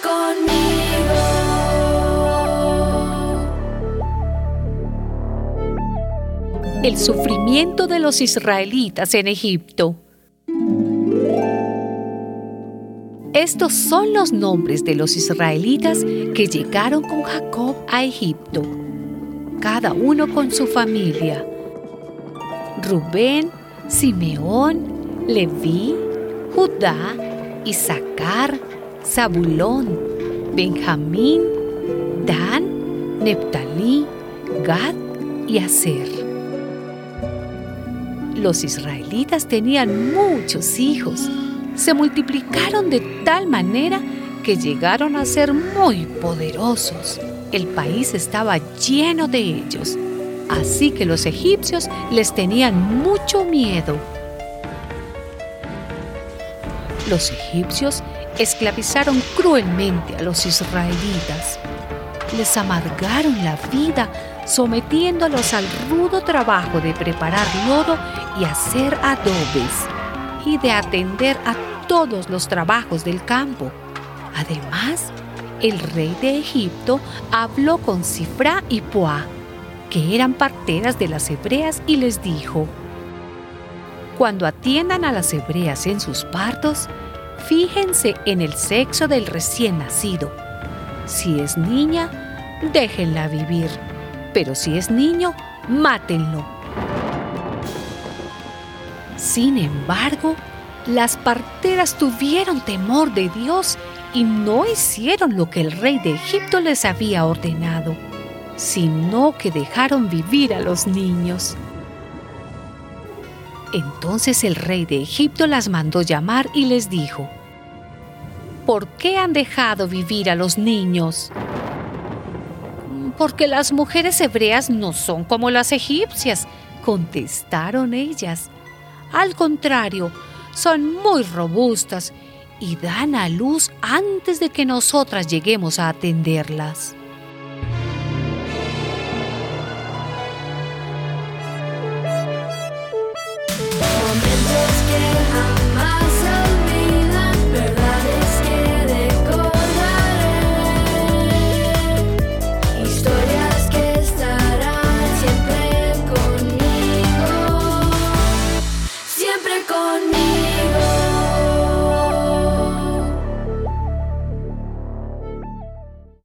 conmigo. El sufrimiento de los israelitas en Egipto. Estos son los nombres de los israelitas que llegaron con Jacob a Egipto, cada uno con su familia. Rubén, Simeón, Leví, Judá, Isaacar, Zabulón, Benjamín, Dan, Neptalí, Gad y Aser. Los israelitas tenían muchos hijos. Se multiplicaron de tal manera que llegaron a ser muy poderosos. El país estaba lleno de ellos, así que los egipcios les tenían mucho miedo. Los egipcios esclavizaron cruelmente a los israelitas. Les amargaron la vida sometiéndolos al rudo trabajo de preparar lodo y hacer adobes y de atender a todos los trabajos del campo. Además, el rey de Egipto habló con Cifra y Puá, que eran parteras de las hebreas, y les dijo, Cuando atiendan a las hebreas en sus partos, fíjense en el sexo del recién nacido. Si es niña, déjenla vivir, pero si es niño, mátenlo. Sin embargo, las parteras tuvieron temor de Dios y no hicieron lo que el rey de Egipto les había ordenado, sino que dejaron vivir a los niños. Entonces el rey de Egipto las mandó llamar y les dijo, por qué han dejado vivir a los niños. Porque las mujeres hebreas no son como las egipcias, contestaron ellas. Al contrario, son muy robustas y dan a luz antes de que nosotras lleguemos a atenderlas.